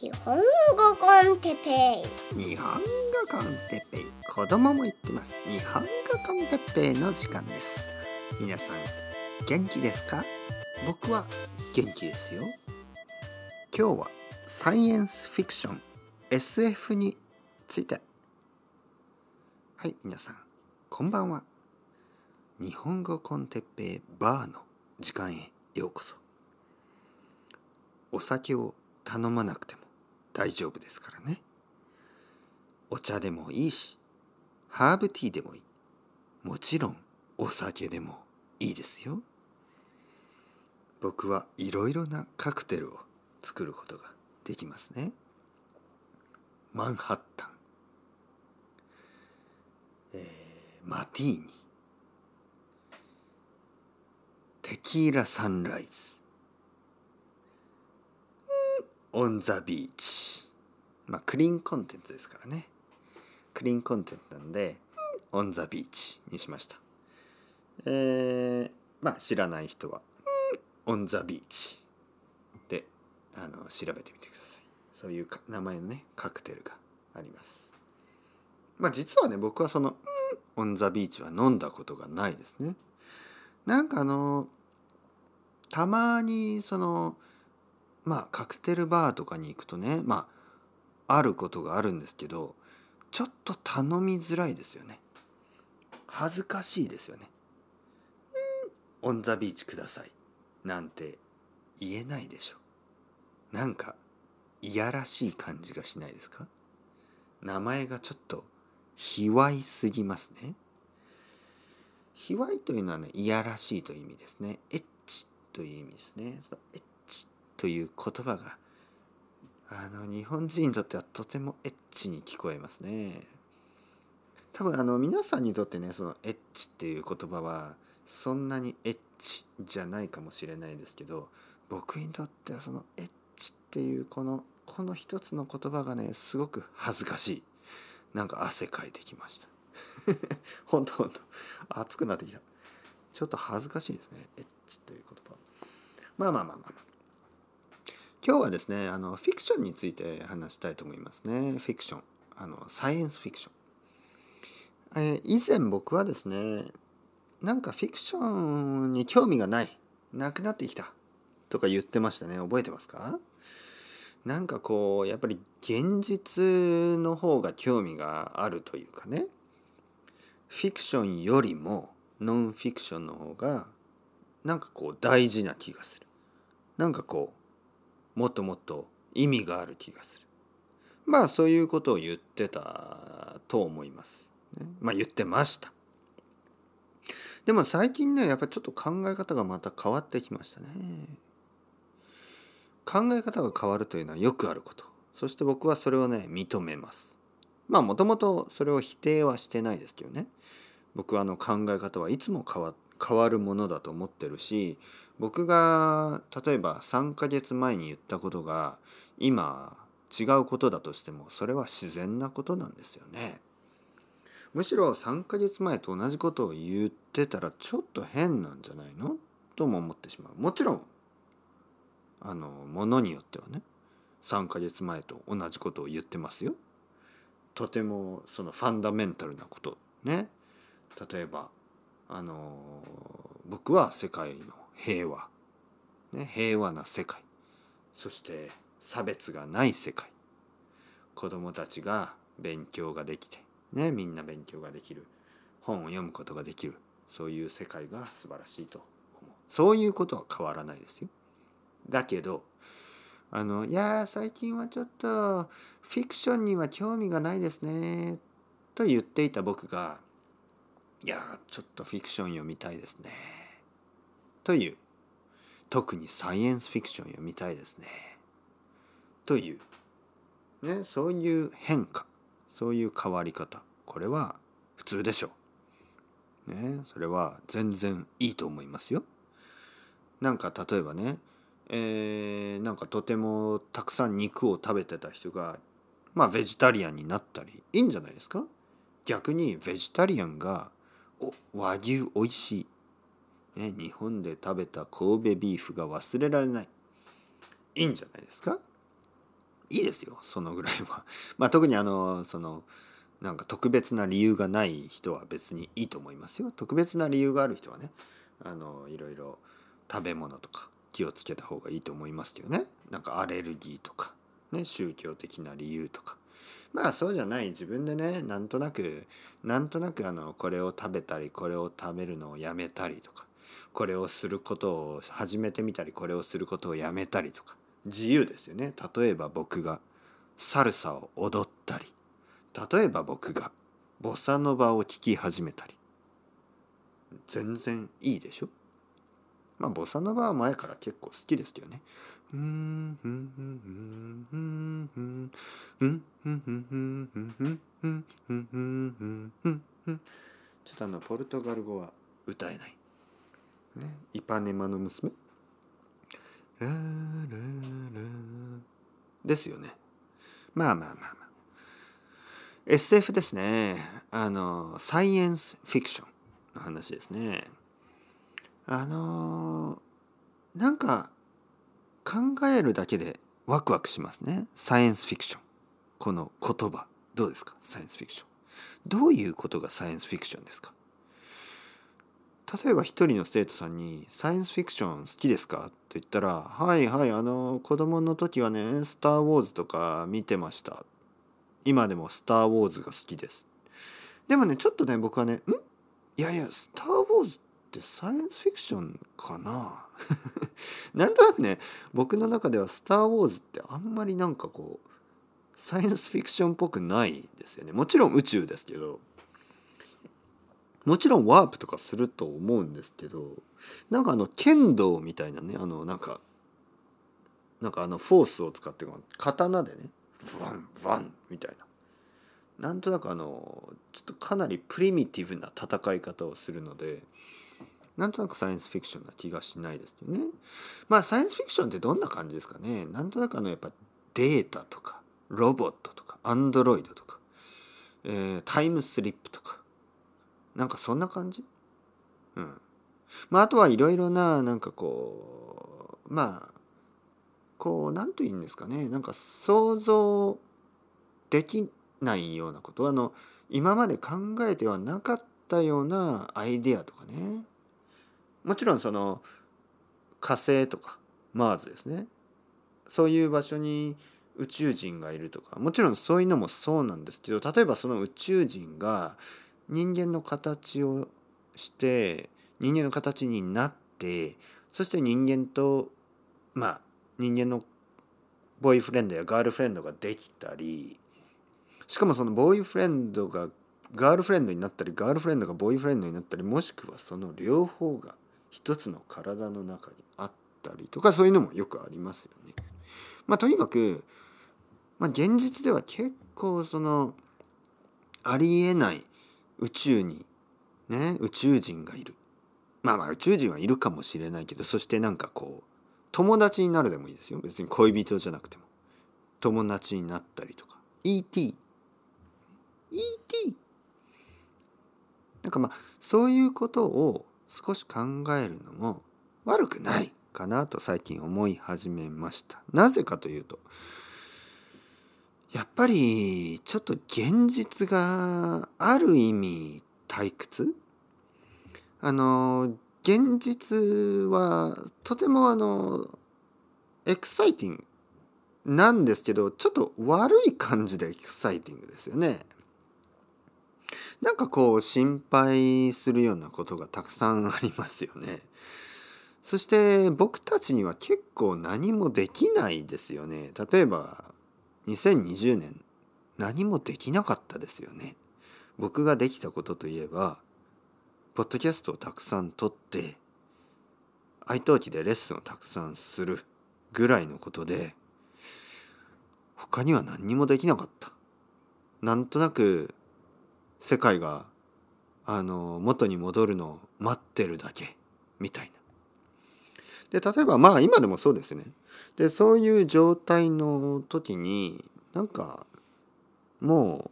日本語コンテペイ。日本語コンテペイ。子供も言ってます。日本語コンテペイの時間です。皆さん元気ですか？僕は元気ですよ。今日はサイエンスフィクション SF について。はい皆さんこんばんは。日本語コンテペイバーの時間へようこそ。お酒を頼まなくても大丈夫ですからね。お茶でもいいしハーブティーでもいい。もちろんお酒でもいいですよ。僕はいろいろなカクテルを作ることができますね。マンハッタン、えー、マティーニ。テキーラサンライズ。オン・ザ・ビーチ。まあ、クリーンコンテンツですからね。クリーンコンテンツなんで、オン・ザ・ビーチにしました。えー、まあ、知らない人は、オン・ザ・ビーチで、あの、調べてみてください。そういう名前のね、カクテルがあります。まあ、実はね、僕はその、オン・ザ・ビーチは飲んだことがないですね。なんかあの、たまにその、まあカクテルバーとかに行くとねまああることがあるんですけどちょっと頼みづらいですよね。恥ずかしいですよね「オン・ザ・ビーチください」なんて言えないでしょなんかいやらしい感じがしないですか？名前がちょっと卑猥すぎますね。卑猥というのはねいやらしいという意味ですね。エッチという意味ですね。そのエという言葉があの日本人にとってはとてもエッチに聞こえますね。多分あの皆さんにとってねそのエッチっていう言葉はそんなにエッチじゃないかもしれないですけど僕にとってはそのエッチっていうこのこの一つの言葉がねすごく恥ずかしい。なんか汗かいてきました。本当本当。熱くなってきた。ちょっと恥ずかしいですね。エッチという言葉。まあまあまあまあ。今日はですねあのフィクションについて話したいと思いますね。フィクション。あのサイエンスフィクション、えー、以前僕はですねなんかフィクションに興味がない。なくなってきた。とか言ってましたね。覚えてますか？なんかこうやっぱり現実の方が興味があるというかね。フィクションよりもノンフィクションの方がなんかこう大事な気がする。なんかこうもっともっと意味がある気がする。まあそういうことを言ってたと思います、ね、まあ言ってました。でも最近ねやっぱちょっと考え方がまた変わってきましたね。考え方が変わるというのはよくあること。そして僕はそれをね認めます。まあもともとそれを否定はしてないですけどね。僕はあの考え方はいつも変わ変わるものだと思ってるし僕が例えば3ヶ月前に言ったことが今違うことだとしてもそれは自然なことなんですよね。むしろ3ヶ月前と同じことを言ってたらちょっと変なんじゃないの？とも思ってしまう。もちろんあのものによってはね3ヶ月前と同じことを言ってますよ。とてもそのファンダメンタルなことね例えばあの僕は世界の平和、ね、平和な世界。そして差別がない世界。子どもたちが勉強ができて、ね、みんな勉強ができる。本を読むことができる。そういう世界が素晴らしいと思う。そういうことは変わらないですよ。だけどあのいや最近はちょっとフィクションには興味がないですね。と言っていた僕がいやちょっとフィクション読みたいですね。という特にサイエンスフィクション読みたいですねという、ね、そういう変化そういう変わり方これは普通でしょう。ね、それは全然いいと思いますよ。なんか例えばね、えー、なんかとてもたくさん肉を食べてた人がまあベジタリアンになったりいいんじゃないですか？逆にベジタリアンが「お和牛おいしい」ね、日本で食べた神戸ビーフが忘れられない。いいんじゃないですか？いいですよそのぐらいは。まあ特にあのそのなんか特別な理由がない人は別にいいと思いますよ。特別な理由がある人はねあのいろいろ食べ物とか気をつけた方がいいと思いますけどね。なんかアレルギーとか、ね、宗教的な理由とか。まあそうじゃない。自分でねなんとなくなんとなくあのこれを食べたりこれを食べるのをやめたりとか。これをすることを始めてみたりこれをすることをやめたりとか自由ですよね例えば僕がサルサを踊ったり例えば僕がボサノバを聴き始めたり全然いいでしょ？まあボサノバは前から結構好きですけどねちょっとあのポルトガル語は歌えない。ね、イパネマの娘？ラララですよね。まあまあまあまあ。SF ですね。あの、サイエンスフィクションの話ですね。あのなんか考えるだけでワクワクしますね。サイエンスフィクション。この言葉。どうですか？サイエンスフィクション。どういうことがサイエンスフィクションですか？例えば一人の生徒さんに「サイエンスフィクション好きですか?」って言ったら「はいはいあの子供の時はねスター・ウォーズとか見てました」「今でもスター・ウォーズが好きです」でもねちょっとね僕はね「ん？いやいやスター・ウォーズってサイエンスフィクションかな？なんとなくね僕の中では「スター・ウォーズ」ってあんまりなんかこうサイエンスフィクションっぽくないですよね。もちろん宇宙ですけど。もちろんワープとかすると思うんですけどなんかあの剣道みたいなねあのなんかなんかあのフォースを使って刀でねワンワンみたいななんとなくあのちょっとかなりプリミティブな戦い方をするのでなんとなくサイエンスフィクションな気がしないですよね。まあサイエンスフィクションってどんな感じですかねなんとなくあのやっぱデータとかロボットとかアンドロイドとか、えー、タイムスリップとかなんかそんな感じ？うん。まああとはいろいろななんかこうまあこう何と言うんですかね。なんか想像できないようなこと。あの今まで考えてはなかったようなアイデアとかね。もちろんその火星とかマーズですね。そういう場所に宇宙人がいるとか。もちろんそういうのもそうなんですけど例えばその宇宙人が人間の形をして人間の形になってそして人間とまあ人間のボーイフレンドやガールフレンドができたりしかもそのボーイフレンドがガールフレンドになったりガールフレンドがボーイフレンドになったりもしくはその両方が一つの体の中にあったりとかそういうのもよくありますよね。まあとにかく、まあ、現実では結構そのありえない宇宙にね宇宙人がいる。まあまあ宇宙人はいるかもしれないけどそしてなんかこう友達になるでもいいですよ。別に恋人じゃなくても。友達になったりとか。ET ET なんかまあそういうことを少し考えるのも悪くないかなと最近思い始めました。なぜかというとやっぱりちょっと現実がある意味退屈？あの現実はとてもあのエクサイティングなんですけどちょっと悪い感じでエクサイティングですよね。なんかこう心配するようなことがたくさんありますよね。そして僕たちには結構何もできないですよね。例えば2020年何もできなかったですよね。僕ができたことといえばポッドキャストをたくさん撮って愛登記でレッスンをたくさんするぐらいのことで他には何にもできなかった。なんとなく世界があの元に戻るのを待ってるだけみたいな。で例えばまあ今でもそうですね。でそういう状態の時になんかも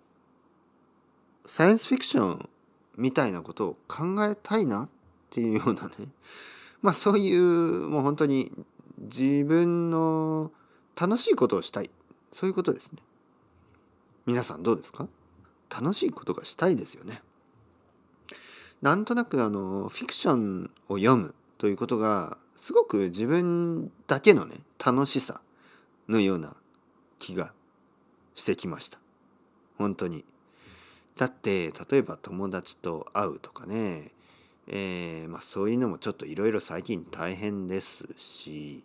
うサイエンスフィクションみたいなことを考えたいなっていうようなね。まあそういうもう本当に自分の楽しいことをしたい。そういうことですね。皆さんどうですか？楽しいことがしたいですよね。なんとなくあのフィクションを読むということがすごく自分だけのね楽しさのような気がしてきました。本当に。だって例えば友達と会うとかねえー、まあ、そういうのもちょっといろいろ最近大変ですし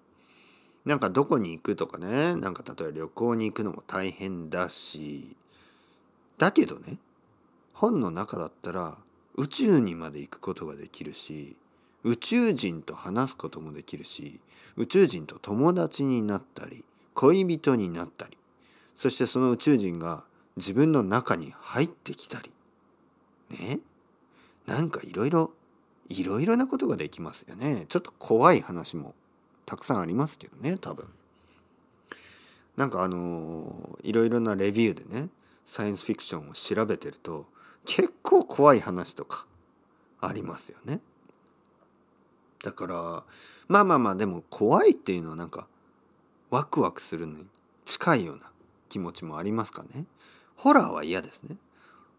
なんかどこに行くとかねなんか例えば旅行に行くのも大変だしだけどね本の中だったら宇宙にまで行くことができるし宇宙人と話すこともできるし宇宙人と友達になったり恋人になったりそしてその宇宙人が自分の中に入ってきたり。ね？なんかいろいろいろいろなことができますよね。ちょっと怖い話もたくさんありますけどね多分。なんかあのいろいろなレビューでねサイエンスフィクションを調べてると結構怖い話とかありますよね。だからまあまあまあでも怖いっていうのはなんかワクワクするのに近いような気持ちもありますかね。ホラーは嫌ですね。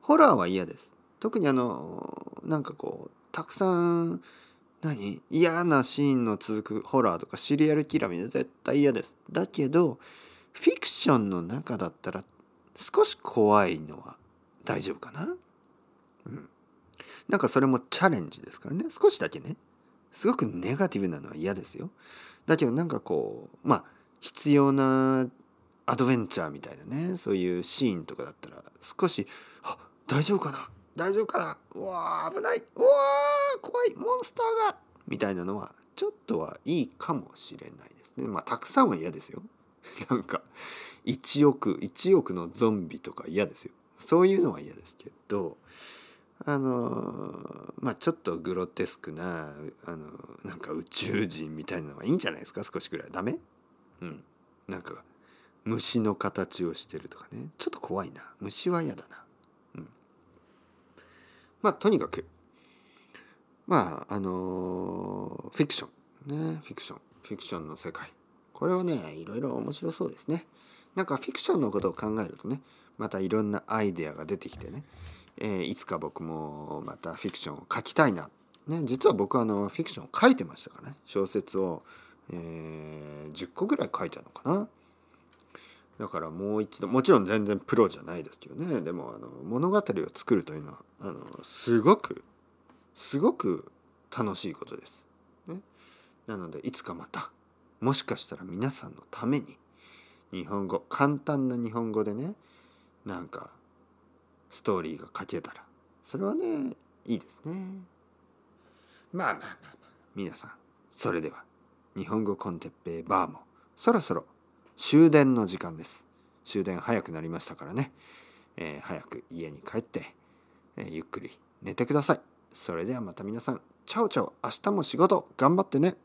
ホラーは嫌です。特にあのなんかこうたくさん何？嫌なシーンの続くホラーとかシリアルキラーみたいな絶対嫌です。だけどフィクションの中だったら少し怖いのは大丈夫かな。うん。なんかそれもチャレンジですからね。少しだけね。すごくネガティブなのは嫌ですよ。だけどなんかこうまあ必要なアドベンチャーみたいなねそういうシーンとかだったら少し「あ大丈夫かな？大丈夫かな？うわ危ない！うわ怖い！モンスターが!」みたいなのはちょっとはいいかもしれないですね。まあたくさんは嫌ですよ。なんか1億1億のゾンビとか嫌ですよ。そういうのは嫌ですけどあのまあちょっとグロテスクなあのなんか宇宙人みたいなのはいいんじゃないですか？少しぐらい。ダメ？うん。なんか虫の形をしてるとかね。ちょっと怖いな。虫は嫌だな。うん。まあとにかく。まああのフィクション。ね。フィクション。フィクションの世界。これはねいろいろ面白そうですね。なんかフィクションのことを考えるとねまたいろんなアイデアが出てきてね、えー、いつか僕もまたフィクションを書きたいな、ね、実は僕はあのフィクションを書いてましたからね。小説を、えー、10個ぐらい書いたのかな。だからもう一度もちろん全然プロじゃないですけどね。でもあの物語を作るというのはあのすごくすごく楽しいことです。ね、なのでいつかまたもしかしたら皆さんのために日本語簡単な日本語でねなんかストーリーが書けたら。それはねいいですね。まあまあまあまあ。皆さんそれでは日本語コンテッペイバーもそろそろ終電の時間です。終電早くなりましたからね、えー、早く家に帰って、えー、ゆっくり寝てください。それではまた皆さん。チャオチャオ明日も仕事頑張ってね。